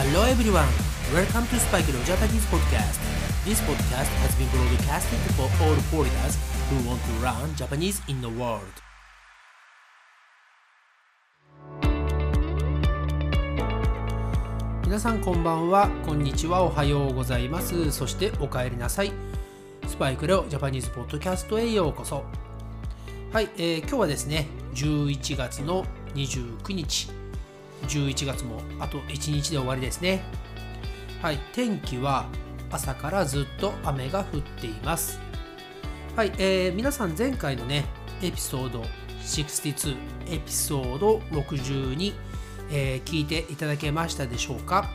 Hello everyone, welcome to Spike Leo Japanese podcast. This podcast has been broadcasted for all foreigners who want to learn Japanese in the world. 皆さんこんばんは、こんにちは、おはようございます。そしてお帰りなさい。スパイクレオジャパニーズポッドキャストへようこそ。はい、えー今日はですね、11月の29日、11月もあと1日で終わりですね。はい、天気は朝からずっと雨が降っています。はい、えー皆さん前回のね、エピソード62、エピソード62、えー聞いていただけましたでしょうか？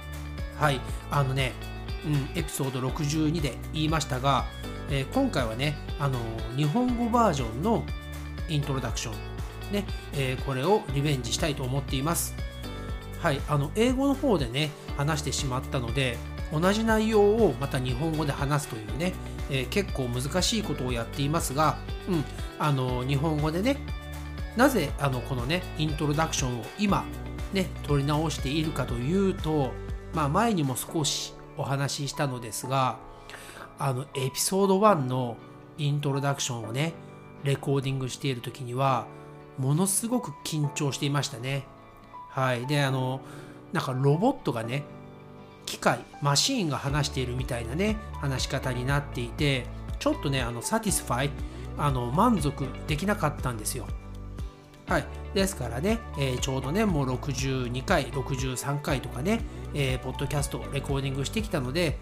はい、あのね、うん、エピソード62で言いましたが、えー今回はね、あの日本語バージョンのイントロダクション、ねえーこれをリベンジしたいと思っています。はい、あの英語の方でね話してしまったので同じ内容をまた日本語で話すというね、えー結構難しいことをやっていますが、うん、あの日本語でねなぜあのこのねイントロダクションを今ね取り直しているかというと、まあ、前にも少しお話ししたのですがあのエピソード1のイントロダクションをねレコーディングしている時にはものすごく緊張していましたね。はい、であのなんかロボットがね機械マシーンが話しているみたいなね話し方になっていてちょっとねあの satisfy あの満足できなかったんですよ。はい、ですからね、えーちょうどねもう62回63回とかね、えーポッドキャストレコーディングしてきたので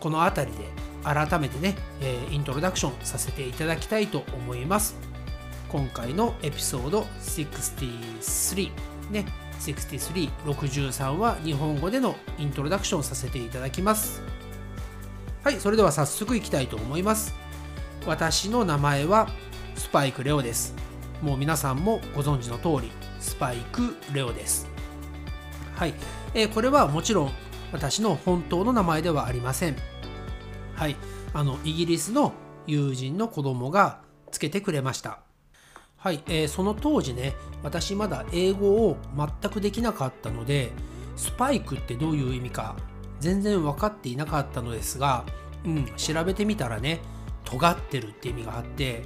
この辺りで改めてね、えーイントロダクションさせていただきたいと思います。今回のエピソード63ね63、63は日本語でのイントロダクションさせていただきます。はい、それでは早速いきたいと思います。私の名前はスパイクレオです。もう皆さんもご存知の通り、スパイクレオです。はい、えーこれはもちろん私の本当の名前ではありません。はい、あのイギリスの友人の子供がつけてくれました。はい、えーその当時ね、私まだ英語を全くできなかったので、スパイクってどういう意味か全然分かっていなかったのですが、うん、調べてみたらね、尖ってるって意味があって、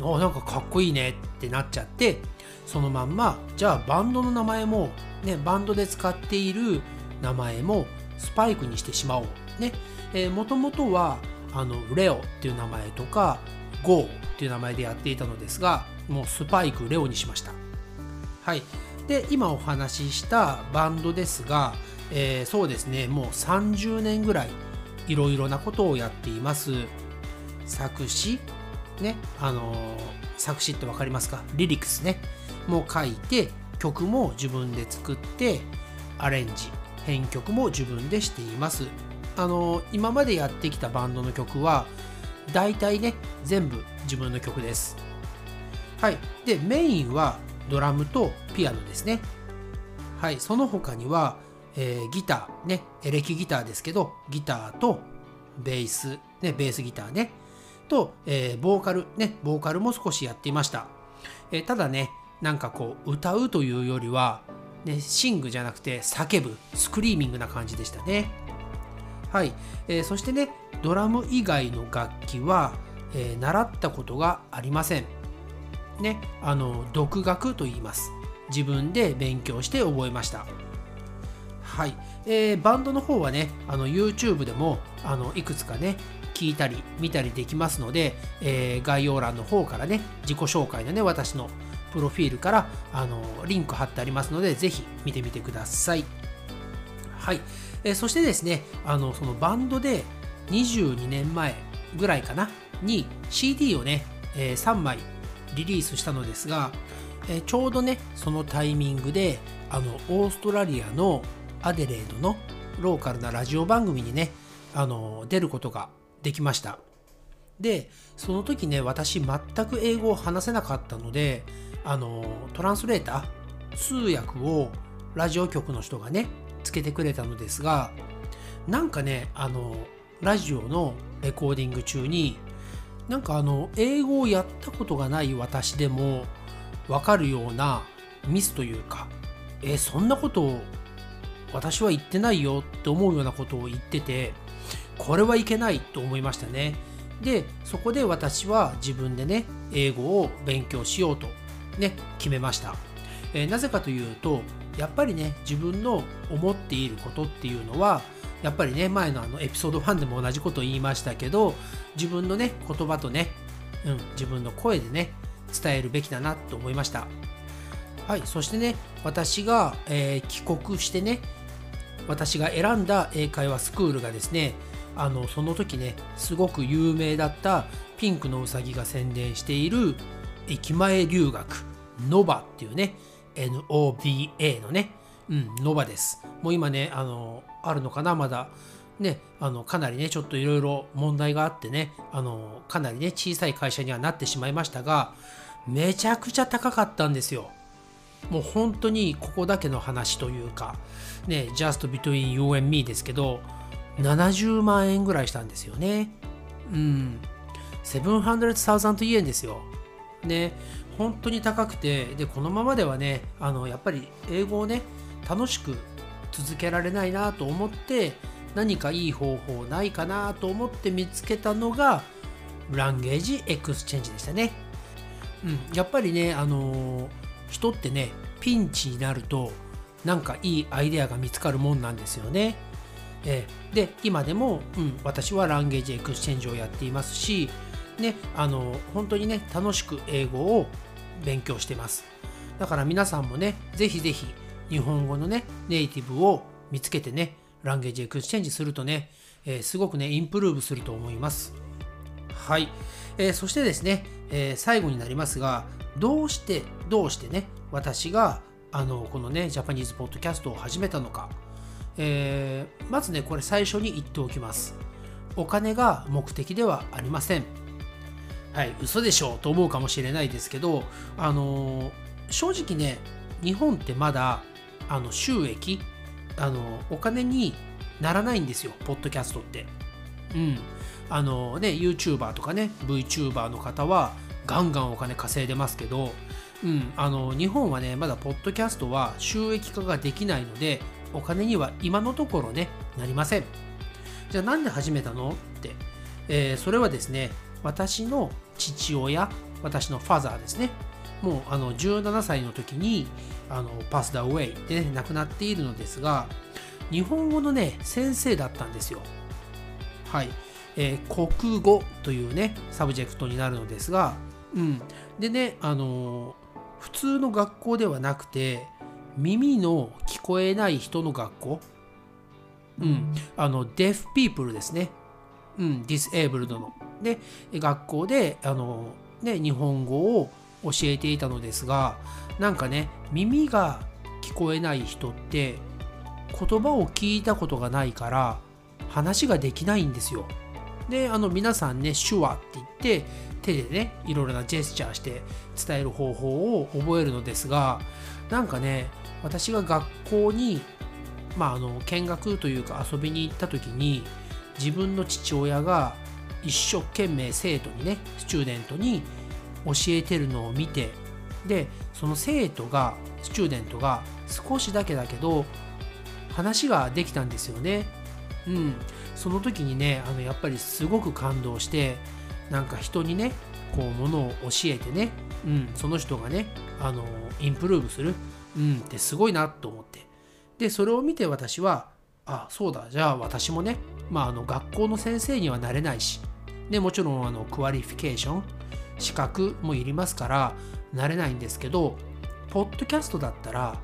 あなんかかっこいいねってなっちゃって、そのまんま、じゃあバンドの名前も、ね、バンドで使っている名前もスパイクにしてしまおう。ね、えー、もともとは、あの、レオっていう名前とか、ゴーっていう名前でやっていたのですが、もうスパイクレオにしました。はい。で、今お話ししたバンドですが、えーそうですね、もう30年ぐらいいろいろなことをやっています。作詞、ね、あのー作詞ってわかりますか？リリックスね、もう書いて、曲も自分で作って、アレンジ、編曲も自分でしています。あのー今までやってきたバンドの曲は、大体ね、全部自分の曲です。はい。で、メインはドラムとピアノですね。はい。その他には、えーギター、ね、エレキギターですけど、ギターとベース、ね、ベースギターね、と、えーボーカル、ね、ボーカルも少しやっていました。えーただね、なんかこう、歌うというよりは、ね、シングじゃなくて叫ぶ、スクリーミングな感じでしたね。はい、えーそしてねドラム以外の楽器は、えー習ったことがありません。ねあの独学と言います。自分で勉強して覚えました。はい、えーバンドの方はねあの YouTube でもあのいくつかね聞いたり見たりできますので、えー概要欄の方からね自己紹介のね私のプロフィールからあのリンク貼ってありますのでぜひ見てみてください。はい、えそしてですねあのそのバンドで22年前ぐらいかなに CD をね、え3枚リリースしたのですが、えーちょうどねそのタイミングであのオーストラリアのアデレードのローカルなラジオ番組にねあの出ることができました。でその時ね私全く英語を話せなかったのであのトランスレーター通訳をラジオ局の人がねつけてくれたのですがなんかねあのラジオのレコーディング中になんかあの英語をやったことがない私でも分かるようなミスというかえそんなことを私は言ってないよって思うようなことを言っててこれはいけないと思いましたね。でそこで私は自分でね英語を勉強しようとね決めました、えー、なぜかというとやっぱりね自分の思っていることっていうのはやっぱりね前のあのエピソード1でも同じことを言いましたけど自分のね言葉とね、うん、自分の声でね伝えるべきだなと思いました。はいそしてね私が、えー、帰国してね私が選んだ英会話スクールがですねあのその時ねすごく有名だったピンクのうさぎが宣伝している駅前留学ノバっていうね NOBA のねうん、ノバです。もう今ね、あの、あるのかな、まだ。ね、あの、かなりね、ちょっといろいろ問題があってね、あの、かなりね、小さい会社にはなってしまいましたが、めちゃくちゃ高かったんですよ。もう本当にここだけの話というか、ね、just between you and me ですけど、70万円ぐらいしたんですよね。うん。700,000円ですよ。ね、本当に高くて、で、このままではね、あの、やっぱり英語をね、楽しく続けられないなと思って何かいい方法ないかなと思って見つけたのが language exchange でしたね。うん、やっぱりね、あのー、人ってねピンチになるとなんかいいアイデアが見つかるもんなんですよね。えー、で今でも、うん、私は language exchange をやっていますし、ね、あの、本当にね楽しく英語を勉強してます。だから皆さんもねぜひぜひ日本語のね、ネイティブを見つけてね、 language exchange するとね、えー、すごくね、 improve すると思います。はい。えー、そしてですね、えー、最後になりますが、どうして、どうしてね、私が、あの、このね、ジャパニーズポッドキャストを始めたのか。え、まずね、これ最初に言っておきます。お金が目的ではありません。はい、嘘でしょと思うかもしれないですけど、あの正直ね、日本ってまだあの収益あのお金にならないんですよポッドキャストって。うん。あのね YouTuber とかね VTuber の方はガンガンお金稼いでますけどうん。あの日本はねまだポッドキャストは収益化ができないのでお金には今のところねなりません。じゃあなんで始めたのって、えー、それはですね私の父親私のファザーですね。もうあの17歳の時にあのパスダウェイで、ね、亡くなっているのですが日本語のね先生だったんですよ。はい、えー、国語というね subject になるのですがうん。でねあの普通の学校ではなくて耳の聞こえない人の学校。うん。あの deaf people ですねうん disabled ので学校であのね日本語を教えていたのですがなんかね耳が聞こえない人って言葉を聞いたことがないから話ができないんですよ。であの皆さんね手話って言って手でねいろいろなジェスチャーして伝える方法を覚えるのですがなんかね私が学校にまああの見学というか遊びに行った時に自分の父親が一生懸命生徒にねスチューデントに教えてるのを見てでその生徒がスチューデントが少しだけだけど話ができたんですよね。うん、その時にねあのやっぱりすごく感動してなんか人にねこうものを教えてね、うん、その人がねあのインプルーブする、うん、ってすごいなと思って。でそれを見て私はあそうだじゃあ私もね、まあ、あの学校の先生にはなれないしでもちろんあの qualification 資格もいりますからなれないんですけどポッドキャストだったら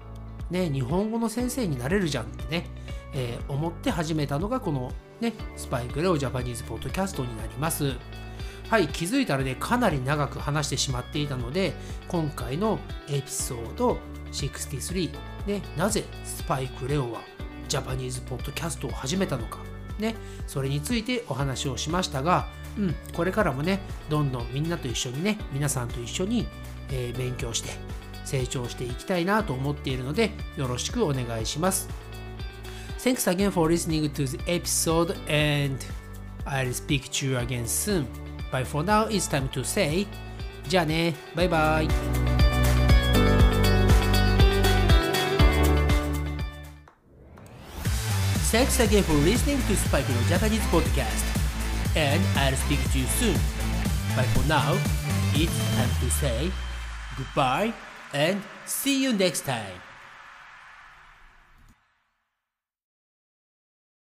ね日本語の先生になれるじゃんってね、えー、思って始めたのがこのねスパイクレオ Japanese Podcast になります。はい気づいたらねかなり長く話してしまっていたので今回のエピソード63ねなぜスパイクレオは Japanese Podcast を始めたのかねそれについてお話をしましたがうん、これからもね、どんどんみんなと一緒にね、皆さんと一緒に、えー、勉強して成長していきたいなと思っているので、よろしくお願いします。Thanks again for listening to the episode and I'll speak to you again soon. But for now, it's time to say じゃあね、バイバイ。Thanks again for listening to Spike no Japanese podcast. And I'll speak to you soon. But for now, it's time to say goodbye and see you next time.